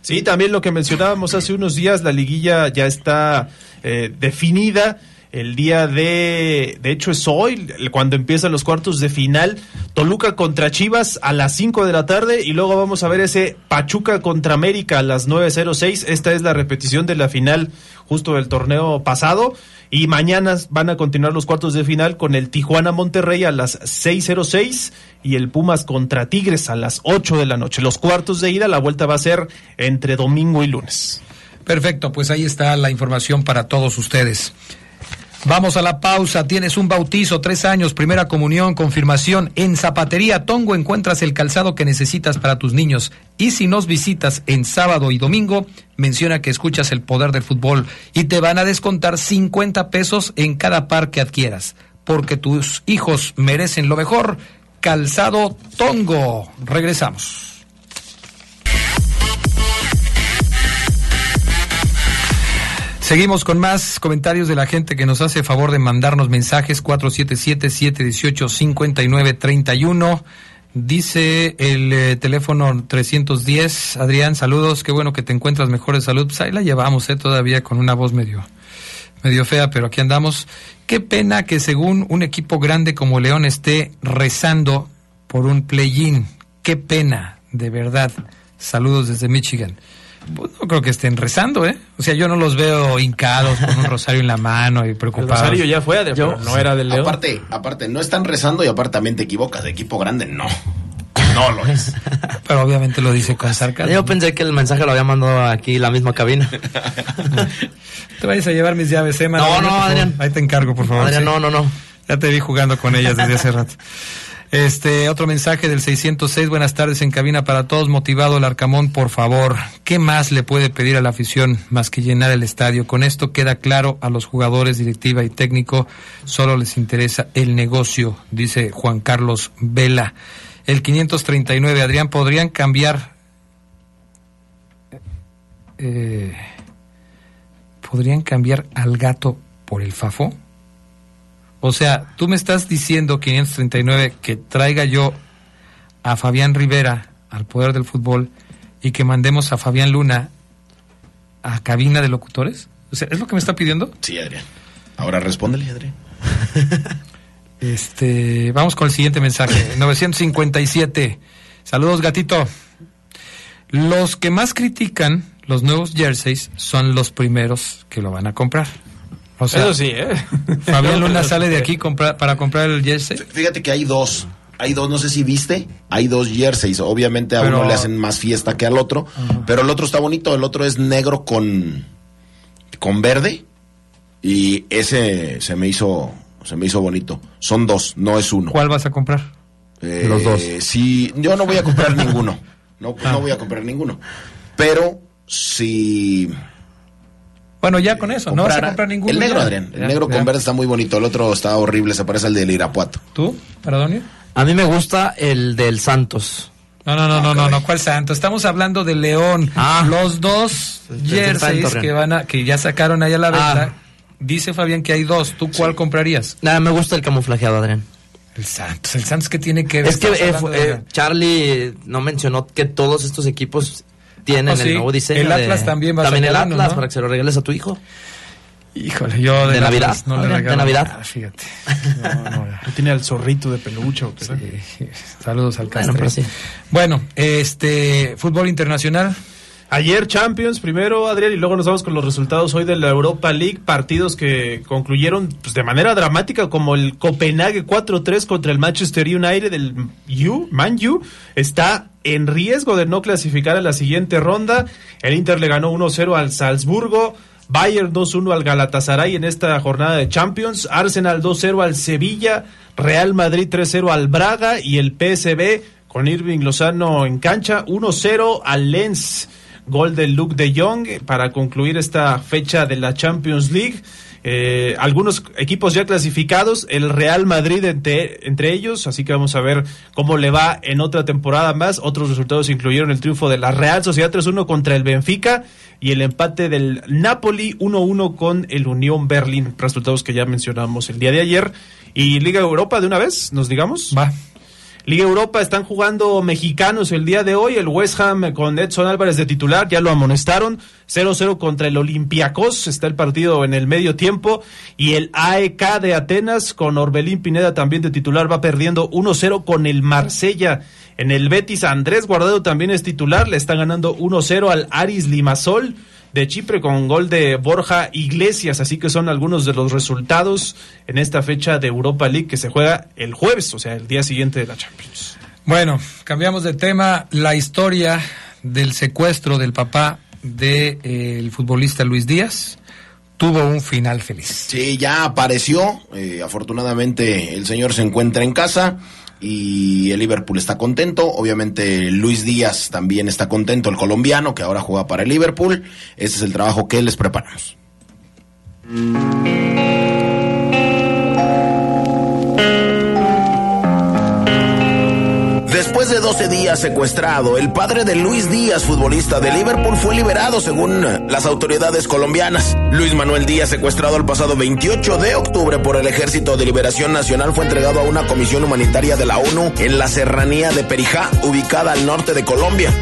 Sí, también lo que mencionábamos hace unos días, la liguilla ya está eh, definida el día de, de hecho es hoy, cuando empiezan los cuartos de final, Toluca contra Chivas a las 5 de la tarde y luego vamos a ver ese Pachuca contra América a las 9.06. Esta es la repetición de la final justo del torneo pasado. Y mañana van a continuar los cuartos de final con el Tijuana Monterrey a las 6.06 y el Pumas contra Tigres a las 8 de la noche. Los cuartos de ida, la vuelta va a ser entre domingo y lunes. Perfecto, pues ahí está la información para todos ustedes. Vamos a la pausa. Tienes un bautizo, tres años, primera comunión, confirmación. En Zapatería Tongo encuentras el calzado que necesitas para tus niños. Y si nos visitas en sábado y domingo, menciona que escuchas el poder del fútbol y te van a descontar 50 pesos en cada par que adquieras. Porque tus hijos merecen lo mejor. Calzado Tongo. Regresamos. Seguimos con más comentarios de la gente que nos hace favor de mandarnos mensajes 477-718-5931. Dice el eh, teléfono 310, Adrián, saludos, qué bueno que te encuentras mejor de salud. Pues ahí la llevamos, eh, todavía con una voz medio, medio fea, pero aquí andamos. Qué pena que según un equipo grande como León esté rezando por un play-in. Qué pena, de verdad. Saludos desde Michigan. Pues no creo que estén rezando, ¿eh? O sea, yo no los veo hincados con un rosario en la mano y El preocupados. Rosario ya fue, Adrián, pero no era del León. Aparte, aparte, no están rezando y aparte también te equivocas. De equipo grande, no. No lo es. Pero obviamente lo dice con sarcasmo. Yo pensé que el mensaje lo había mandado aquí la misma cabina. Te vayas a llevar mis llaves, ¿eh, No, no. Adrián. Ahí te encargo, por favor. Adrián, sí. no, no, no. Ya te vi jugando con ellas desde hace rato. Este, otro mensaje del 606. Buenas tardes en cabina para todos. Motivado el Arcamón, por favor. ¿Qué más le puede pedir a la afición más que llenar el estadio? Con esto queda claro a los jugadores, directiva y técnico. Solo les interesa el negocio, dice Juan Carlos Vela. El 539. Adrián, ¿podrían cambiar? Eh, ¿Podrían cambiar al gato por el Fafo? O sea, tú me estás diciendo, 539, que traiga yo a Fabián Rivera al poder del fútbol y que mandemos a Fabián Luna a cabina de locutores. O sea, ¿es lo que me está pidiendo? Sí, Adrián. Ahora respóndele, Adrián. Este, vamos con el siguiente mensaje. 957. Saludos, gatito. Los que más critican los nuevos jerseys son los primeros que lo van a comprar. O sea, Eso sí, ¿eh? Fabián Luna sale de aquí compra- para comprar el jersey. Fíjate que hay dos. Hay dos, no sé si viste, hay dos jerseys. Obviamente a Pero- uno le hacen más fiesta que al otro, pero el otro está bonito, el otro es negro con, con verde y ese se me hizo se me hizo bonito. Son dos, no es uno. ¿Cuál vas a comprar? Eh, Los dos. Sí, yo no voy a comprar ninguno. No, Ah. no voy a comprar ninguno. Pero si Bueno, ya con eso, no vas a comprar ninguno. El negro, ya. Adrián. El Ya, negro ya. con verde está muy bonito. El otro está horrible, se parece al del Irapuato. ¿Tú, Paradonio? A mí me gusta el del Santos. No, no, no, no, no, no, ¿cuál santo? Estamos hablando de León. Ah. Los dos jerseys que van a, que ya sacaron ahí a la Ah. venta. Dice Fabián que hay dos. ¿Tú cuál comprarías? Nada, me gusta el camuflajeado, Adrián. El Santos. El Santos que tiene que ver. Es que eh, eh, Charlie no mencionó que todos estos equipos tienen Ah, sí. el nuevo diseño. El de- Atlas también va a También el sacar uno, Atlas ¿no? para que se lo regales a tu hijo. Híjole, yo de, ¿De Navidad? No le ¿de Navidad? nada, fíjate. No, no, No tiene al zorrito de peluche. ¿o qué? sí. Saludos al Bueno, Castre. pero sí. Bueno, este fútbol internacional. Ayer Champions primero, Adrián, y luego nos vamos con los resultados hoy de la Europa League, partidos que concluyeron pues, de manera dramática, como el Copenhague 4-3 contra el Manchester United, el U, Man U, está en riesgo de no clasificar a la siguiente ronda. El Inter le ganó 1-0 al Salzburgo. Bayern 2-1 al Galatasaray en esta jornada de Champions, Arsenal 2-0 al Sevilla, Real Madrid 3-0 al Braga y el PSB con Irving Lozano en cancha 1-0 al Lens. Gol de Luke de Jong para concluir esta fecha de la Champions League. Eh, algunos equipos ya clasificados, el Real Madrid entre, entre ellos, así que vamos a ver cómo le va en otra temporada más. Otros resultados incluyeron el triunfo de la Real Sociedad 3-1 contra el Benfica y el empate del Napoli 1-1 con el Unión Berlín, resultados que ya mencionamos el día de ayer. Y Liga Europa de una vez, nos digamos. Va. Liga Europa están jugando mexicanos el día de hoy. El West Ham con Edson Álvarez de titular, ya lo amonestaron. 0-0 contra el Olympiacos, está el partido en el medio tiempo. Y el AEK de Atenas con Orbelín Pineda también de titular va perdiendo 1-0 con el Marsella. En el Betis Andrés Guardado también es titular, le está ganando 1-0 al Aris Limasol de Chipre con gol de Borja Iglesias, así que son algunos de los resultados en esta fecha de Europa League que se juega el jueves, o sea, el día siguiente de la Champions. Bueno, cambiamos de tema. La historia del secuestro del papá del futbolista Luis Díaz tuvo un final feliz. Sí, ya apareció. eh, afortunadamente el señor se encuentra en casa y el Liverpool está contento. Obviamente Luis Díaz también está contento, el colombiano que ahora juega para el Liverpool. Ese es el trabajo que les preparamos. De 12 días secuestrado, el padre de Luis Díaz, futbolista de Liverpool, fue liberado según las autoridades colombianas. Luis Manuel Díaz, secuestrado el pasado 28 de octubre por el Ejército de Liberación Nacional, fue entregado a una comisión humanitaria de la ONU en la serranía de Perijá, ubicada al norte de Colombia.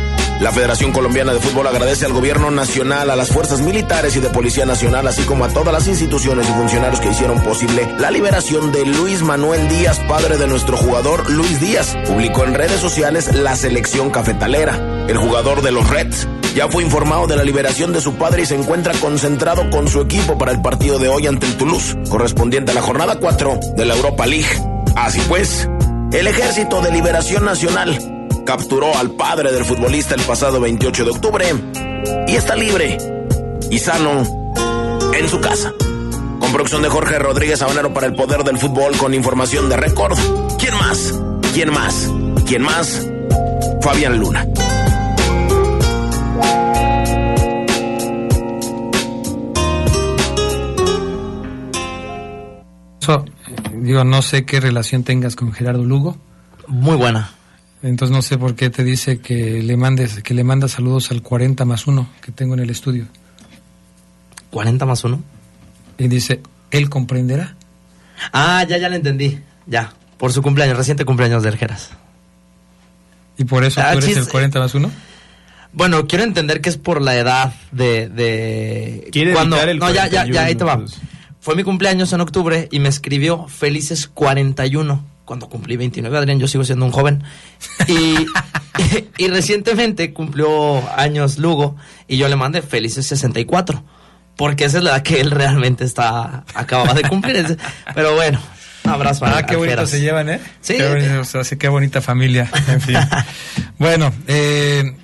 La Federación Colombiana de Fútbol agradece al gobierno nacional, a las fuerzas militares y de Policía Nacional, así como a todas las instituciones y funcionarios que hicieron posible la liberación de Luis Manuel Díaz, padre de nuestro jugador Luis Díaz. Publicó en redes sociales la selección cafetalera. El jugador de los Reds ya fue informado de la liberación de su padre y se encuentra concentrado con su equipo para el partido de hoy ante el Toulouse, correspondiente a la jornada 4 de la Europa League. Así pues, el Ejército de Liberación Nacional capturó al padre del futbolista el pasado 28 de octubre y está libre y sano en su casa. Con producción de Jorge Rodríguez Sabanero para el poder del fútbol con información de récord. ¿Quién más? ¿Quién más? ¿Quién más? Fabián Luna. Digo, no sé qué relación tengas con Gerardo Lugo. Muy buena. Entonces no sé por qué te dice que le mandes, que le mandas saludos al 40 más 1 que tengo en el estudio. 40 más 1. Y dice, él comprenderá. Ah, ya, ya lo entendí. Ya. Por su cumpleaños, reciente cumpleaños de Ergeras. ¿Y por eso Ah, tú eres chis- el 40 más 1? Bueno, quiero entender que es por la edad de... de Quiere cuando, el No, ya, ya, ya, ahí te va. 41, Fue mi cumpleaños en octubre y me escribió felices 41 cuando cumplí 29, Adrián, yo sigo siendo un joven. Y, y recientemente cumplió años Lugo y yo le mandé felices 64, porque esa es la edad que él realmente está acababa de cumplir. Pero bueno, abrazo. a- Ah, qué bonito se llevan, ¿eh? Sí. Qué bonito, o sea, sí, qué bonita familia. En fin. bueno, eh,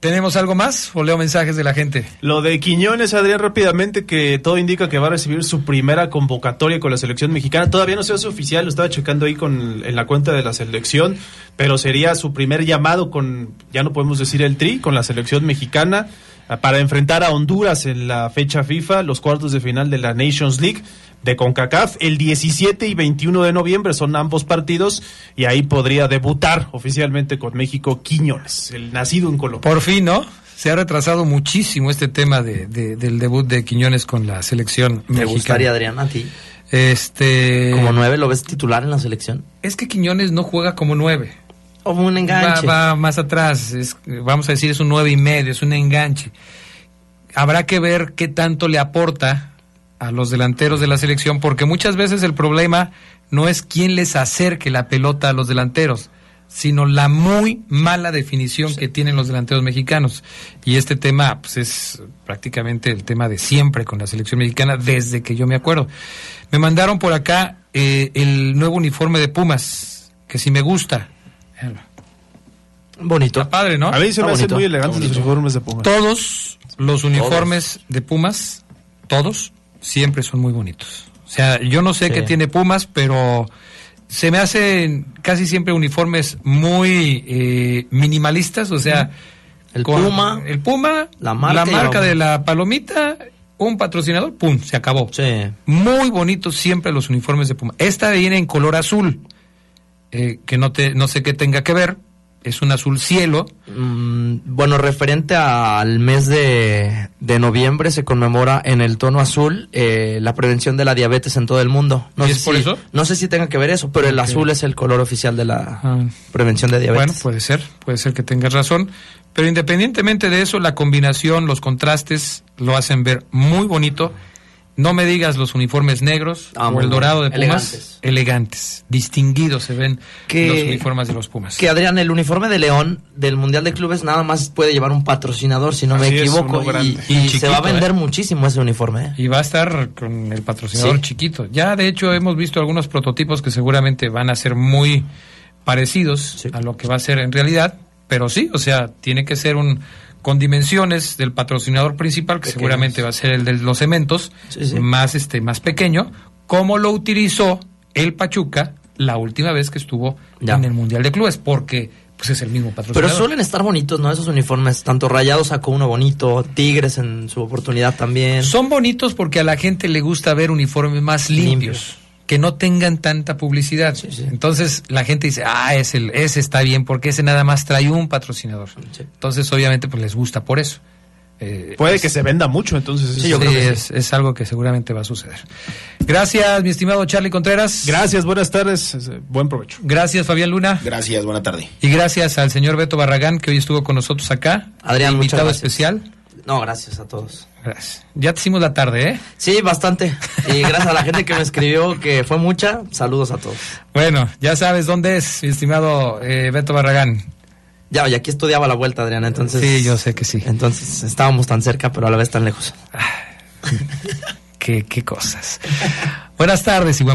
¿tenemos algo más o leo mensajes de la gente? Lo de Quiñones, Adrián, rápidamente, que todo indica que va a recibir su primera convocatoria con la selección mexicana. Todavía no se hace oficial, lo estaba checando ahí con, en la cuenta de la selección, pero sería su primer llamado con, ya no podemos decir el tri, con la selección mexicana ah, para enfrentar a Honduras en la fecha FIFA, los cuartos de final de la Nations League de CONCACAF. El 17 y 21 de noviembre son ambos partidos y ahí podría debutar oficialmente con México Quiñones, el nacido en Colombia. Por fin, ¿no? Se ha retrasado muchísimo este tema de, de- del debut de Quiñones con la selección Me mexicana. gustaría, Adrián, a ti. Este. Como nueve, ¿lo ves titular en la selección? Es que Quiñones no juega como nueve. Como un Va, enganche. va más atrás. es- vamos a decir, es un nueve y medio, es un enganche. Habrá que ver qué tanto le aporta a los delanteros de la selección, porque muchas veces el problema no es quién les acerque la pelota a los delanteros, sino la muy mala definición que tienen los delanteros mexicanos. Y este tema pues, es prácticamente el tema de siempre con la selección mexicana, desde que yo me acuerdo. Me mandaron por acá eh, el nuevo uniforme de Pumas, que si me gusta. Bonito. Está padre, ¿no? A mí se me hacen muy elegantes los uniformes de Pumas. Todos los uniformes de Pumas, todos, siempre son muy bonitos. O sea, yo no sé Sí. qué tiene Pumas, pero se me hacen casi siempre uniformes muy eh, minimalistas, o sea, El Puma, el Puma, la marca la- de la palomita, un patrocinador, pum, se acabó. Sí. Muy bonitos siempre los uniformes de Puma. Esta viene en color azul, eh, que no te, no sé qué tenga que ver, es un azul cielo. Mm, bueno, referente al mes de, de noviembre se conmemora en el tono azul eh, la prevención de la diabetes en todo el mundo. No ¿Y sé es por si- eso? No sé si tenga que ver eso, pero el azul es el color oficial de la Ah. prevención de diabetes. Bueno, puede ser, puede ser que tengas razón. Pero independientemente de eso, la combinación, los contrastes lo hacen ver muy bonito. No me digas los uniformes negros Ah, o el dorado de. Pumas. Elegantes. Elegantes, distinguidos se ven Que- los uniformes de los Pumas. Que Adrián, el uniforme de León del Mundial de Clubes nada más puede llevar un patrocinador, si no me Así es, equivoco. grande. y Y y se va a vender ¿eh? muchísimo ese uniforme. ¿eh? Y va a estar con el patrocinador Sí. chiquito. Ya de hecho hemos visto algunos prototipos que seguramente van a ser muy parecidos Sí. a lo que va a ser en realidad, pero sí, o sea, tiene que ser un con dimensiones del patrocinador principal, que seguramente va a ser el de los cementos, Sí, sí. más este más pequeño, como lo utilizó el Pachuca la última vez que estuvo Ya. en el Mundial de Clubes, porque pues es el mismo patrocinador. Pero suelen estar bonitos, ¿no? Esos uniformes. Tanto Rayados sacó uno bonito, Tigres en su oportunidad también. Son bonitos porque a la gente le gusta ver uniformes más limpios, Limpios. Que no tengan tanta publicidad. Sí, sí. Entonces la gente dice, ah, ese, el- ese está bien porque ese nada más trae un patrocinador. Sí. Entonces obviamente pues les gusta por eso. Eh, Puede es- que se venda mucho, entonces. Sí, yo sí, creo que es, es algo que seguramente va a suceder. Gracias, mi estimado Charlie Contreras. Gracias, buenas tardes, eh, buen provecho. Gracias, Fabián Luna. Gracias, buena tarde. Y gracias al señor Beto Barragán, que hoy estuvo con nosotros acá. Adrián, invitado especial. No, gracias a todos. Gracias. Ya te hicimos la tarde, ¿eh? Sí, bastante. Y gracias a la gente que me escribió, que fue mucha. Saludos a todos. Bueno, ya sabes dónde es, mi estimado eh, Beto Barragán. Ya, y aquí estudiaba la vuelta, Adrián, entonces... Sí, yo sé que sí. Entonces estábamos tan cerca, pero a la vez tan lejos. qué, qué cosas. Buenas tardes, igual.